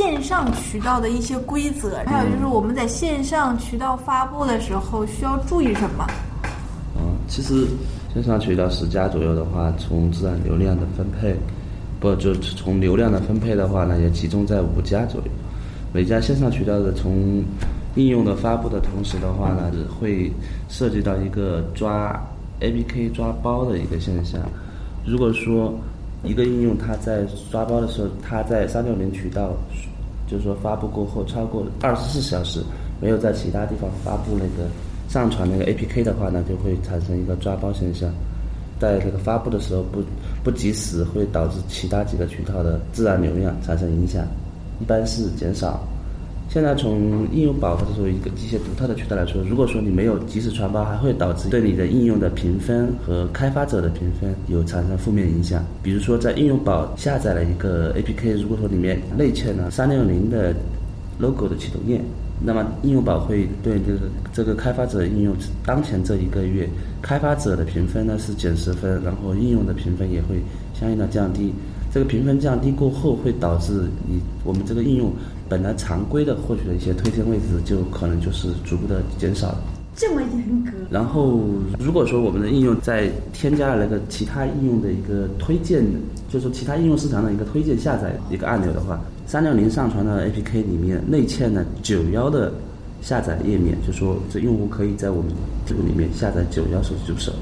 线上渠道的一些规则，还有就是我们在线上渠道发布的时候需要注意什么？嗯，其实线上渠道十家左右的话，从自然流量的分配，不就从流量的分配的话呢，也集中在五家左右。每家线上渠道的从应用的发布的同时的话呢，会涉及到一个抓 APK 抓包的一个现象。如果说一个应用它在刷包的时候，它在三六零渠道，就是说发布过后超过二十四小时没有在其他地方发布那个上传那个 APK 的话呢，就会产生一个抓包现象，在这个发布的时候不不及时，会导致其他几个渠道的自然流量产生影响，一般是减少。现在从应用保护的作为一个一些独特的渠道来说，如果说你没有及时传播，还会导致对你的应用的评分和开发者的评分有产生负面影响。比如说，在应用宝下载了一个 APK，如果说里面内嵌了三六零的 logo 的启动页，那么应用宝会对这个这个开发者应用当前这一个月开发者的评分呢是减十分，然后应用的评分也会相应的降低。这个评分降低过后，会导致你我们这个应用本来常规的获取的一些推荐位置，就可能就是逐步的减少了。这么严格。然后，如果说我们的应用在添加了那个其他应用的一个推荐，就是说其他应用市场的一个推荐下载一个按钮的话，三六零上传的 APK 里面内嵌了九幺的下载页面，就说这用户可以在我们这个里面下载九幺手机助手。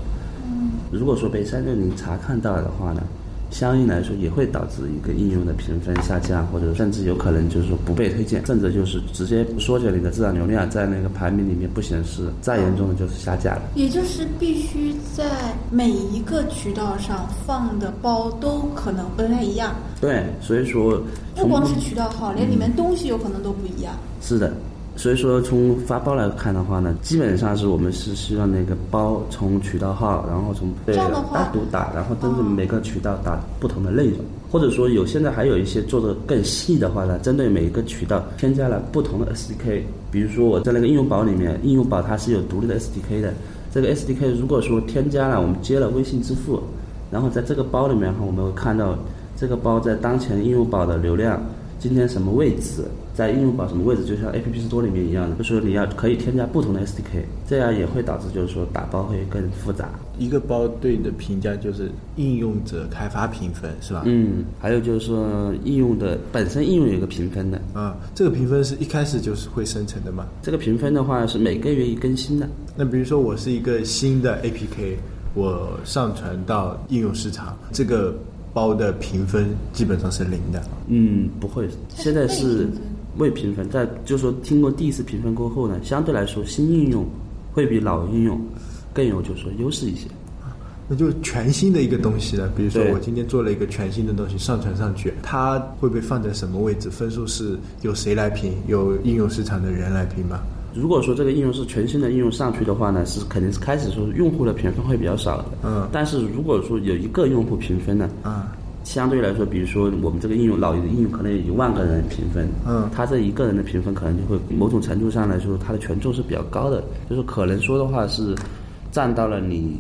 嗯。如果说被三六零查看到了的话呢？相应来说也会导致一个应用的评分下降，或者甚至有可能就是说不被推荐，甚至就是直接缩减你的自然流量，在那个排名里面不显示。再严重的就是下架了。也就是必须在每一个渠道上放的包都可能不太一样。对，所以说不光是渠道号，连里面东西有可能都不一样。是的。所以说，从发包来看的话呢，基本上是我们是希望那个包从渠道号，然后从对单独打，然后针对每个渠道打不同的内容，或者说有现在还有一些做的更细的话呢，针对每一个渠道添加了不同的 SDK。比如说我在那个应用宝里面，应用宝它是有独立的 SDK 的。这个 SDK 如果说添加了，我们接了微信支付，然后在这个包里面哈，我们会看到这个包在当前应用宝的流量。今天什么位置，在应用宝什么位置，就像 A P P Store 里面一样的，就是说你要可以添加不同的 S D K，这样也会导致就是说打包会更复杂。一个包对你的评价就是应用者开发评分是吧？嗯，还有就是说应用的本身应用有一个评分的啊，这个评分是一开始就是会生成的嘛？这个评分的话是每个月一更新的。那比如说我是一个新的 A P K，我上传到应用市场，这个。包的评分基本上是零的。嗯，不会，现在是未评分。在就是说，听过第一次评分过后呢，相对来说新应用会比老应用更有就是说优势一些。那就全新的一个东西了，比如说我今天做了一个全新的东西上传上去，它会被放在什么位置？分数是由谁来评？由应用市场的人来评吗？如果说这个应用是全新的应用上去的话呢，是肯定是开始说用户的评分会比较少的。嗯。但是如果说有一个用户评分呢，嗯，相对来说，比如说我们这个应用老的应用可能有一万个人评分，嗯，他这一个人的评分可能就会某种程度上来说，它的权重是比较高的，就是可能说的话是占到了你。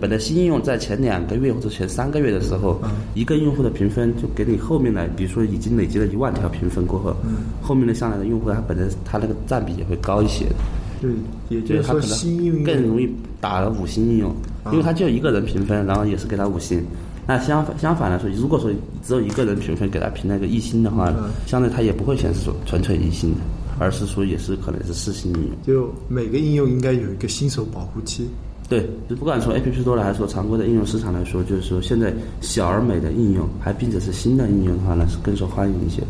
本来新应用在前两个月或者前三个月的时候，一个用户的评分就给你后面的，比如说已经累积了一万条评分过后，后面的上来的用户他本来他那个占比也会高一些的。对，也就是说新应用更容易打了五星应用，因为他就一个人评分，然后也是给他五星。那相反相反来说，如果说只有一个人评分给他评那个一星的话，相对他也不会显示出纯粹一星的，而是说也是可能是四星应用。就每个应用应该有一个新手保护期。对，就不管从 A P P 多来，还是说常规的应用市场来说，就是说现在小而美的应用，还并且是新的应用的话呢，是更受欢迎一些的。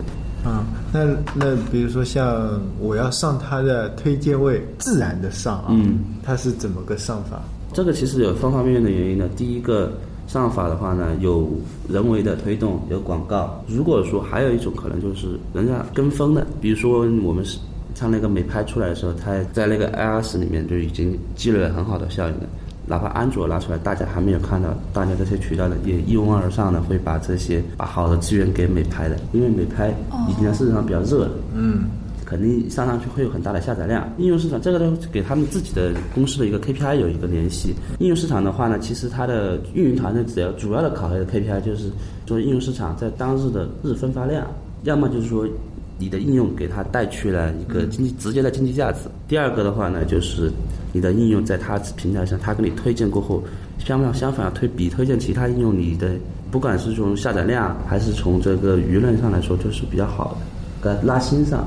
啊，那那比如说像我要上它的推荐位，自然的上啊，嗯，它是怎么个上法？这个其实有方方面面的原因的。第一个上法的话呢，有人为的推动，有广告。如果说还有一种可能就是人家跟风的，比如说我们是。像那个美拍出来的时候，它在那个 iOS 里面就已经积累了很好的效应了。哪怕安卓拿出来，大家还没有看到，大家这些渠道的也一拥而上的会把这些把好的资源给美拍的，因为美拍已经在市场上比较热了。嗯，肯定上上去会有很大的下载量。应用市场这个呢，给他们自己的公司的一个 KPI 有一个联系。应用市场的话呢，其实它的运营团队只要主要的考核的 KPI 就是说应用市场在当日的日分发量，要么就是说。你的应用给它带去了一个经济直接的经济价值。第二个的话呢，就是你的应用在它平台上，它给你推荐过后，相反相反推比推荐其他应用，你的不管是从下载量还是从这个舆论上来说，就是比较好的，在拉新上。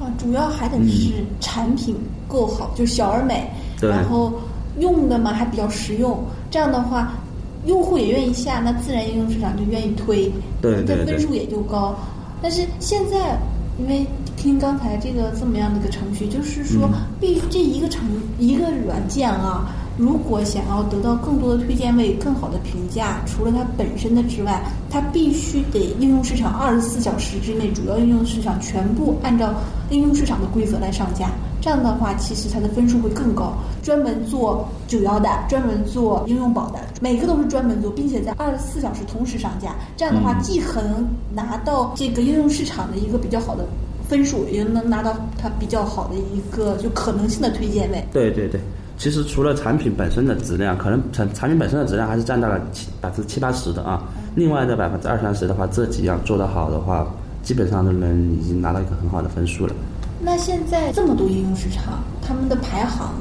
啊，主要还得是产品够好，就小而美，然后用的嘛还比较实用，这样的话，用户也愿意下，那自然应用市场就愿意推，对对对它分数也就高。但是现在，因为听刚才这个这么样的一个程序，就是说，嗯必须这一个程一个软件啊，如果想要得到更多的推荐位、更好的评价，除了它本身的之外，它必须得应用市场二十四小时之内，主要应用市场全部按照应用市场的规则来上架。这样的话，其实它的分数会更高。专门做九幺的，专门做应用宝的，每个都是专门做，并且在二十四小时同时上架。这样的话，嗯既可能拿到这个应用市场的一个比较好的分数，也能拿到它比较好的一个就可能性的推荐位。对对对，其实除了产品本身的质量，可能产产品本身的质量还是占到了七百分之七八十的啊，另外的百分之二三十的话，这几样做得好的话，基本上都能已经拿到一个很好的分数了。那现在这么多应用市场，他们的排行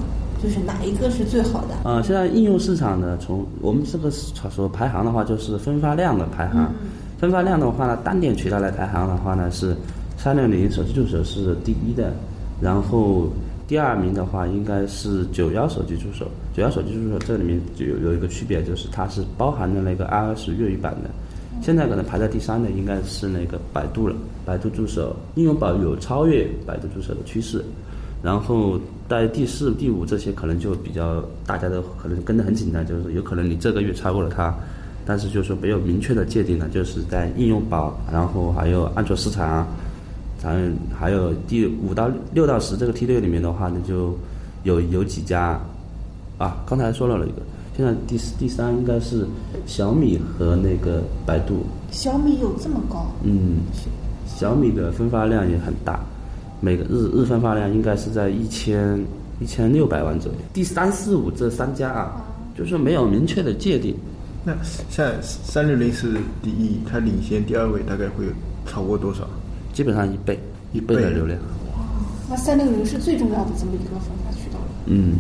就是哪一个是最好的？呃，现在应用市场呢，从我们这个所排行的话，就是分发量的排行。分发量的话呢，单点渠道来排行的话呢，是三六零手机助手是第一的，然后第二名的话应该是九幺手机助手。九幺手机助手这里面就有有一个区别，就是它是包含的那个 iOS 粤语版的。现在可能排在第三的应该是那个百度了，百度助手应用宝有超越百度助手的趋势。然后在第四、第五这些可能就比较大家都可能跟得很紧的，就是有可能你这个月超过了它，但是就是说没有明确的界定呢，就是在应用宝，然后还有安卓市场，咱还有第五到六到十这个梯队里面的话呢，就有有几家啊，刚才说了一个，现在第四第三应该是小米和那个百度，小米有这么高？嗯，小米的分发量也很大，每个日日分发量应该是在一千一千六百万左右。第三四五这三家啊，就是说没有明确的界定。那现在三六零是第一，它领先第二位大概会有超过多少？基本上一倍，一倍的流量。那三六零是最重要的这么一个分发渠道了。嗯，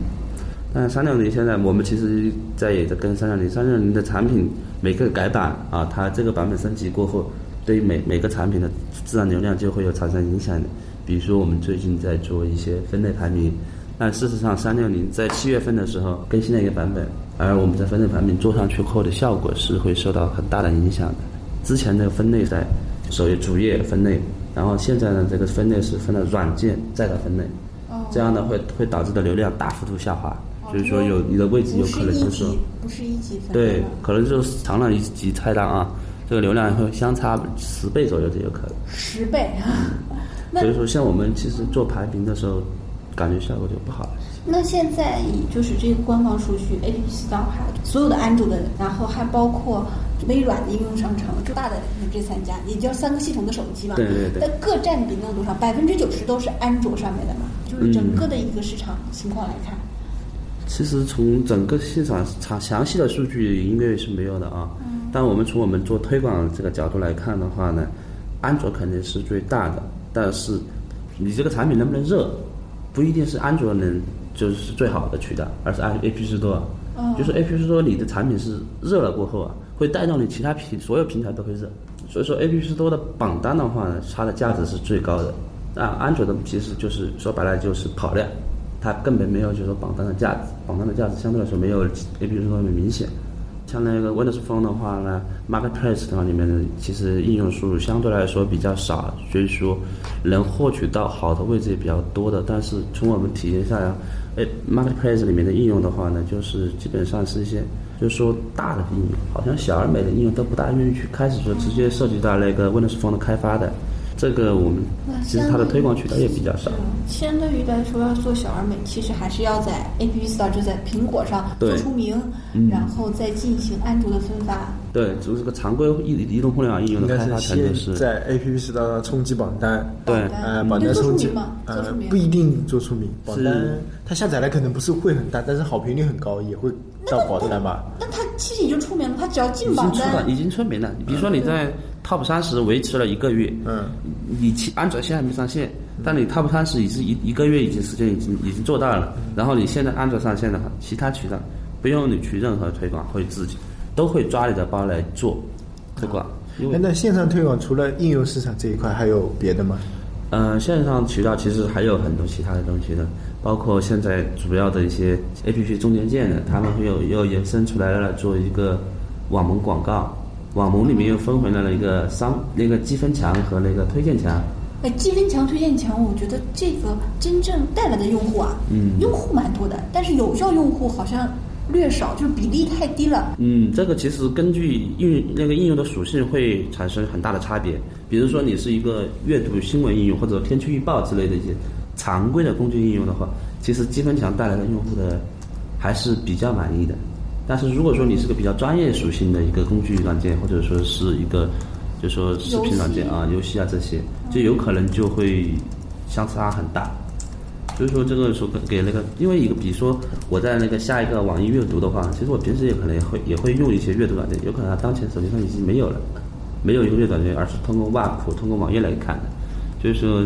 但三六零现在我们其实在也在跟三六零，三六零的产品每个改版啊，它这个版本升级过后，对于每每个产品的自然流量就会有产生影响。比如说我们最近在做一些分类排名，但事实上三六零在七月份的时候更新了一个版本，而我们在分类排名做上去后的效果是会受到很大的影响的。之前的分类在首页主页分类，然后现在呢这个分类是分了软件再到分类，这样呢会会导致的流量大幅度下滑，就是说有你的位置有可能就是说不是一级，不是一级分类对，可能就是长了一级菜单啊，这个流量会相差十倍左右都有可能。十倍。那所以说，像我们其实做排名的时候，感觉效果就不好了。那现在以就是这个官方数据，A P P Store 还所有的安卓的，然后还包括微软的应用商城，就大的这三家，也就三个系统的手机嘛。对对对那各占比能有多少？百分之九十都是安卓上面的嘛？就是整个的一个市场情况来看。其实从整个市场查详细的数据应该是没有的啊。但我们从我们做推广这个角度来看的话呢，安卓肯定是最大的，但是你这个产品能不能热，不一定是安卓能就是最好的渠道，而是 A P P Store。就是 A P P Store 你的产品是热了过后啊，会带动你其他平所有平台都会热。所以说 A P P Store 的榜单的话呢，它的价值是最高的。那安卓的其实就是说白了就是跑量，它根本没有就是说榜单的价值，榜单的价值相对来说没有 A P P Store 那么明显。像那个 Windows Phone 的话呢，Marketplace 的话里面呢，其实应用数相对来说比较少，所以说能获取到好的位置也比较多的。但是从我们体验下来，哎，Marketplace 里面的应用的话呢，就是基本上是一些就是说大的应用，好像小而美的应用都不大愿意去开始说直接涉及到那个 Windows Phone 的开发的。这个我们其实它的推广渠道也比较少。相对于来说，要做小而美，其实还是要在 A P P Store 就在苹果上做出名，然后再进行安卓的分发。对，就是个常规移移动互联网应用的开发是程度是。在 A P P Store 上冲击榜单，对呃，榜单冲击做出名嘛，做呃不一定做出名，榜是单它下载来可能不是会很大，但是好评率很高，也会到榜单吧。那它其实已经出名了，它只要进榜单已经出名了。比如说你在 Top 三十维持了一个月，嗯，你其安卓现在还没上线，但你 Top 三十已经一一个月已经时间已经已经做到了，然后你现在安卓上线的话，其他渠道不用你去任何推广，会自己都会抓你的包来做推广。因为哎，那线上推广除了应用市场这一块，还有别的吗？呃，线上渠道其实还有很多其他的东西的，包括现在主要的一些 A P P 中间件的，他们会有又延伸出来了做一个网盟广告，网盟里面又分回来了一个商那个积分墙和那个推荐墙。哎，积分墙、推荐墙，我觉得这个真正带来的用户啊，嗯用户蛮多的，但是有效用户好像略少，就是比例太低了。嗯，这个其实根据应那个应用的属性会产生很大的差别。比如说你是一个阅读新闻应用或者天气预报之类的一些常规的工具应用的话，其实积分墙带来的用户的还是比较满意的。但是如果说你是个比较专业属性的一个工具软件，或者说是一个就说视频软件啊、游戏啊这些，就有可能就会相差很大。所以说这个说给那个，因为一个比如说我在那个下一个网易阅读的话，其实我平时也可能也会也会用一些阅读软件，有可能它当前手机上已经没有了，没有一个阅读软件，而是通过 WAP 通过网页来看的。所以说，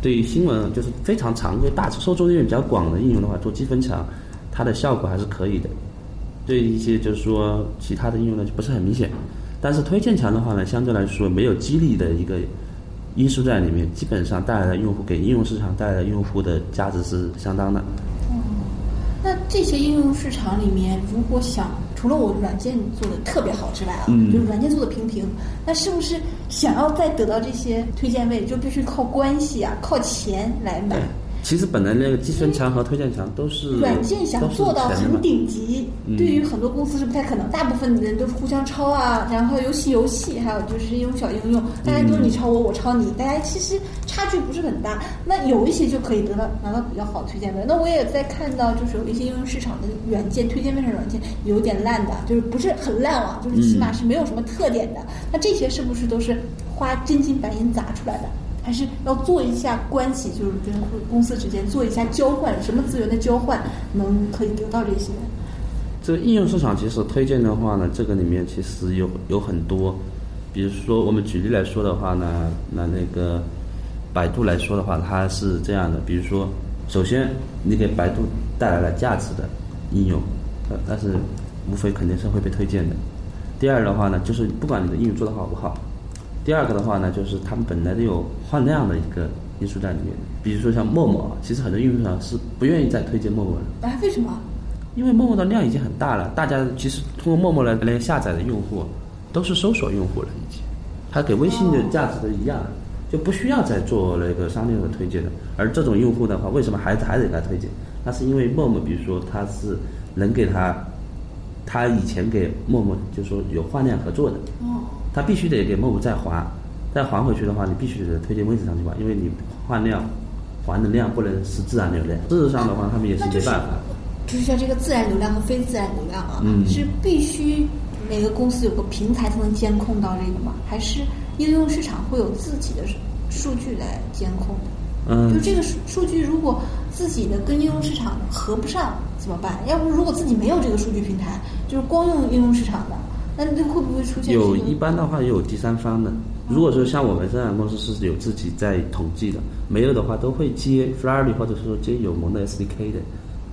对于新闻就是非常常规、大受众面比较广的应用的话，做积分墙，它的效果还是可以的。对一些就是说其他的应用呢，就不是很明显。但是推荐墙的话呢，相对来说没有激励的一个因素在里面，基本上带来的用户给应用市场带来的用户的价值是相当的。那这些应用市场里面，如果想除了我软件做的特别好之外啊，嗯就是软件做的平平，那是不是想要再得到这些推荐位，就必须靠关系啊，靠钱来买？其实本来那个积分墙和推荐墙都是软件想做到很顶级，嗯对于很多公司是不太可能。大部分的人都是互相抄啊，然后游戏游戏，还有就是应用小应用，大家都是你抄我，我抄你，大家其实差距不是很大。那有一些就可以得到拿到比较好的推荐位。那我也在看到，就是有一些应用市场的软件推荐面上软件有点烂的，就是不是很烂啊，就是起码是没有什么特点的。那这些是不是都是花真金白银砸出来的？还是要做一下关系，就是跟公司之间做一下交换，什么资源的交换能可以得到这些？这应用市场其实推荐的话呢，这个里面其实有有很多，比如说我们举例来说的话呢，那那个百度来说的话，它是这样的，比如说，首先你给百度带来了价值的应用，呃，但是无非肯定是会被推荐的。第二的话呢，就是不管你的应用做得好不好。第二个的话呢，就是他们本来都有换量的一个因素在里面。比如说像陌陌，其实很多应用市场是不愿意再推荐陌陌的，哎，为什么？因为陌陌的量已经很大了，大家其实通过陌陌来来下载的用户都是搜索用户了，已经，它给微信的价值都一样，就不需要再做那个商店的推荐了。而这种用户的话，为什么还还得给他推荐？那是因为陌陌，比如说他是能给他，他以前给陌陌就说有换量合作的，哦，他必须得给陌陌再还，再还回去的话，你必须得推荐位置上去吧，因为你换量还的量不能是自然流量。事实上的话，他们也是没办法。就是像这个自然流量和非自然流量啊，嗯是必须每个公司有个平台才能监控到这个吗？还是应用市场会有自己的数据来监控的？嗯就这个数数据，如果自己的跟应用市场合不上怎么办？要不如果自己没有这个数据平台，就是光用应用市场的，那这会不会出现有这个一般的话也有第三方的。如果说像我们生产公司是有自己在统计的，没有的话都会接 Flurry 或者说接有盟的 SDK 的。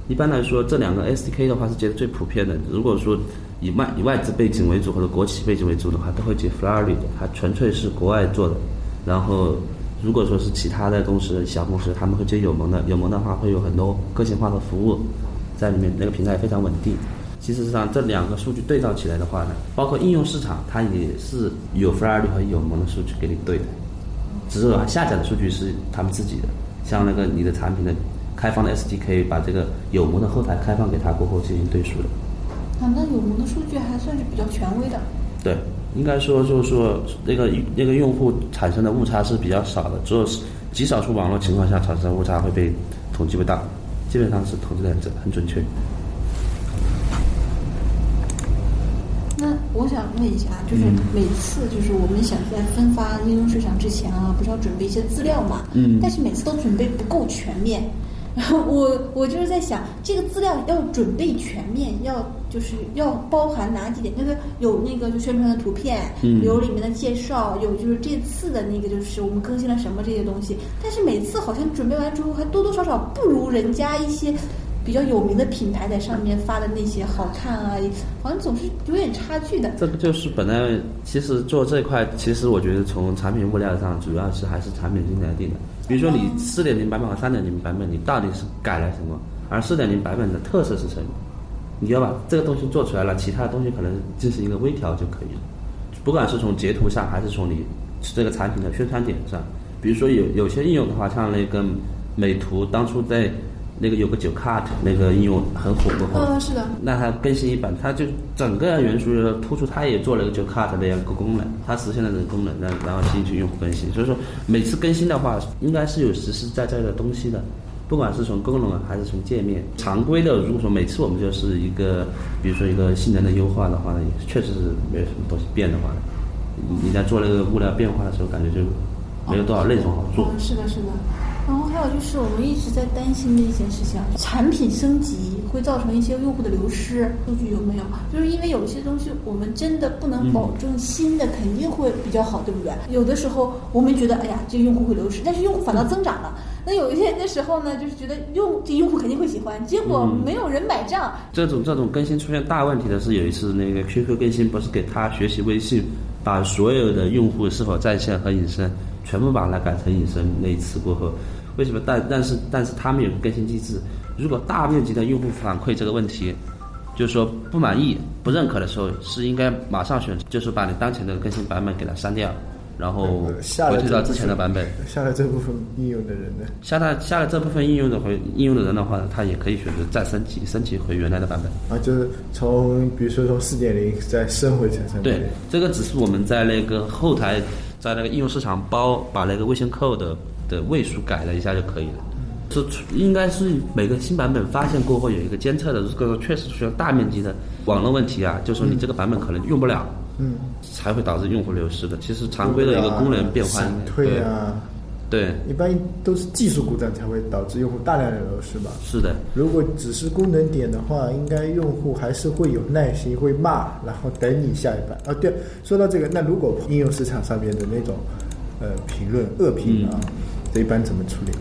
一般来说，这两个 SDK 的话是接的最普遍的。如果说以外以外资背景为主或者国企背景为主的话，都会接 Flurry 的，它纯粹是国外做的。然后如果说是其他的公司小公司，他们会接友盟的，友盟的话会有很多个性化的服务在里面，那个平台非常稳定。其实上这两个数据对照起来的话呢，包括应用市场，它也是有 Flurry 和有盟的数据给你对的，只是下载的数据是他们自己的。像那个你的产品的开放的 SDK，把这个有盟的后台开放给他过后进行对数的。啊，那有盟的数据还算是比较权威的。对，应该说就是说那个那个用户产生的误差是比较少的，只有极少数网络情况下产生的误差会被统计不到，基本上是统计的很准很准确。那我想问一下，就是嗯每次就是我们想在分发应用市场之前啊，不是要准备一些资料嘛？嗯但是每次都准备不够全面。然后我我就是在想，这个资料要准备全面，要就是要包含哪几点？就是有那个就宣传的图片，嗯有里面的介绍，有就是这次的那个就是我们更新了什么这些东西。但是每次好像准备完之后，还多多少少不如人家一些比较有名的品牌在上面发的那些好看啊，好像总是有点差距的。这个就是本来其实做这块，其实我觉得从产品物料上，主要是还是产品经理来定的。比如说你四点零版本和三点零版本，你到底是改了什么？而四点零版本的特色是什么？你要把这个东西做出来了，其他的东西可能进行一个微调就可以了。不管是从截图上，还是从你这个产品的宣传点上，比如说有有些应用的话，像那个美图当初在那个有个九 cut 那个应用很火过后，嗯，是的，那它更新一版，它就整个元素突出，它也做了一个九 cut 的一个功能，它实现了这个功能，然然后吸引用户更新。所以说每次更新的话，应该是有实实在在的东西的，不管是从功能啊还是从界面。常规的，如果说每次我们就是一个，比如说一个性能的优化的话呢，确实是没有什么东西变的话，你你在做那个物料变化的时候，感觉就没有多少内容好做。嗯，是的，是的。然后还有就是我们一直在担心的一件事情，产品升级会造成一些用户的流失，数据有没有？就是因为有一些东西我们真的不能保证新的肯定会比较好，对不对？有的时候我们觉得，哎呀，这个用户会流失，但是用户反倒增长了。那有一些的时候呢，就是觉得用这用户肯定会喜欢，结果没有人买账。这种这种更新出现大问题的是，有一次那个 QQ 更新，不是给他学习微信，把所有的用户是否在线和隐身全部把它改成隐身。那一次过后，为什么？但但是但是他们有个更新机制，如果大面积的用户反馈这个问题，就是说不满意、不认可的时候，是应该马上选，就是把你当前的更新版本给它删掉，然后回退到之前的版本。下了这部分应用的人呢？下了下了这部分应用的回应用的人的话呢，他也可以选择再升级，升级回原来的版本。啊，就是从比如说从四点零再升回成三点对。，这个只是我们在那个后台，在那个应用市场包把那个微信扣的的位数改了一下就可以了。这应该是每个新版本发现过后有一个监测的，如果确实需要大面积的网络问题啊，就说你这个版本可能用不了，嗯，才会导致用户流失的。其实常规的一个功能变换闪，退啊，对，对，一般都是技术故障才会导致用户大量的流失吧。是的，如果只是功能点的话，应该用户还是会有耐心，会骂，然后等你下一版。啊，对，说到这个，那如果应用市场上面的那种呃评论恶评啊，这一般怎么处理？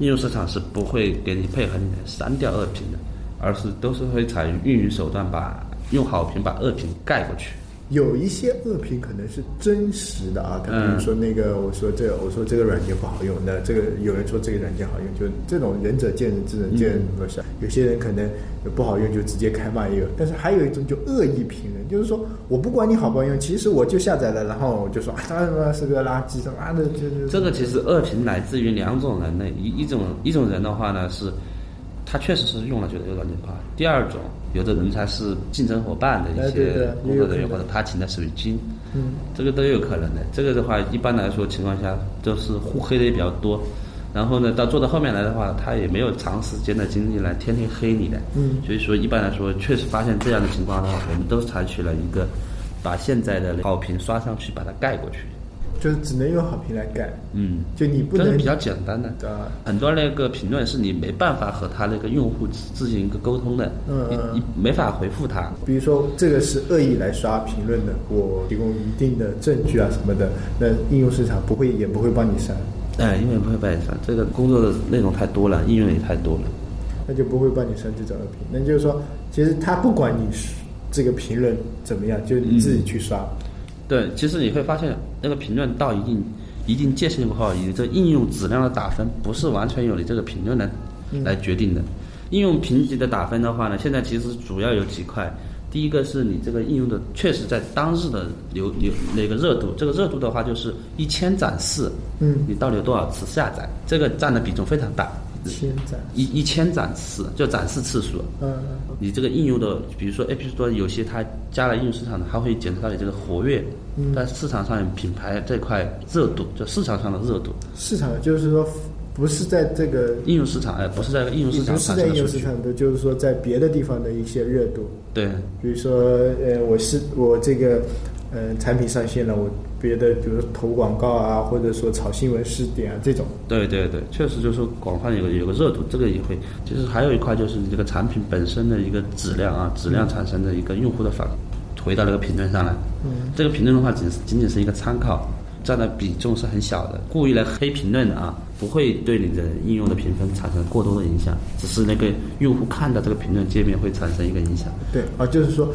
应用市场是不会给你配合你删掉恶评的，而是都是会采用运营手段把用好评把恶评盖过去。有一些恶评可能是真实的啊，他比如说那个我说这我说这个软件不好用，那这个有人说这个软件好用，就这种仁者见仁，智者见仁不是。有些人可能不好用就直接开骂也有，但是还有一种就恶意评论，就是说我不管你好不好用，其实我就下载了，然后我就说啊他妈是个垃圾，他妈的就是这个其实恶评来自于两种人呢，一一种一种人的话呢是，他确实是用了觉得这个软件不好；第二种，有的人才是竞争伙伴的一些工作人员或者他请的水军，嗯，这个都有可能的。这个的话，一般来说情况下都是互黑的也比较多。然后呢，到做到后面来的话，他也没有长时间的精力来天天黑你的。嗯所以说一般来说，确实发现这样的情况的话，我们都采取了一个把现在的好评刷上去，把它盖过去。就是只能用好评来盖，嗯，就你不能比较简单的。啊，很多那个评论是你没办法和他那个用户进行一个沟通的，嗯嗯你你没法回复他。比如说这个是恶意来刷评论的，我提供一定的证据啊什么的，那应用市场不会也不会帮你删，哎，因为不会帮你删，这个工作的内容太多了，应用也太多了。那就不会帮你删这种恶评。那就是说，其实他不管你是这个评论怎么样，就你自己去刷。对，其实你会发现，那个评论到一定一定界限以后，你这应用质量的打分不是完全由你这个评论来来决定的。应用评级的打分的话呢，现在其实主要有几块。第一个是你这个应用的确实在当日的流流那个热度，这个热度的话就是一千展示，嗯你到底有多少次下载，这个占的比重非常大。千展，一一千展示就展示次数，嗯，你这个应用的，比如说 App Store 有些它加了应用市场的，它会检测到你这个活跃，嗯。在市场上品牌这块热度，就市场上的热度，市场就是说不是在这个，应用市场哎，不是在应用市场不是在应用市场的，就是说在别的地方的一些热度。对，比如说，呃，我是我这个，呃产品上线了，我别的比如投广告啊，或者说炒新闻试点啊这种。对对对，确实就是说广泛有个有个热度，这个也会。其实还有一块就是你这个产品本身的一个质量啊，质量产生的一个用户的反，回到那个评论上来。嗯，这个评论的话，仅仅仅是一个参考，占的比重是很小的。故意来黑评论的啊，不会对你的应用的评分产生过多的影响，只是那个用户看到这个评论界面会产生一个影响。对啊，就是说。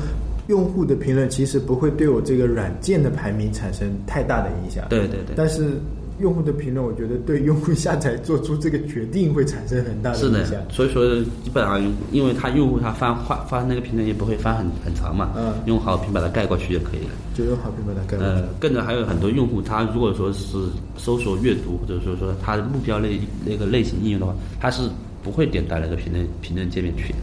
用户的评论其实不会对我这个软件的排名产生太大的影响。对对对。但是用户的评论，我觉得对用户下载做出这个决定会产生很大的影响。是的。所以说，基本上因为他用户他翻发发那个评论也不会翻很很长嘛，嗯，用好评把它盖过去就可以了。就用好评把它盖过去。呃，跟着还有很多用户，他如果说是搜索阅读，或者说说他的目标类那个类型应用的话，他是不会点到那个评论评论界面去的。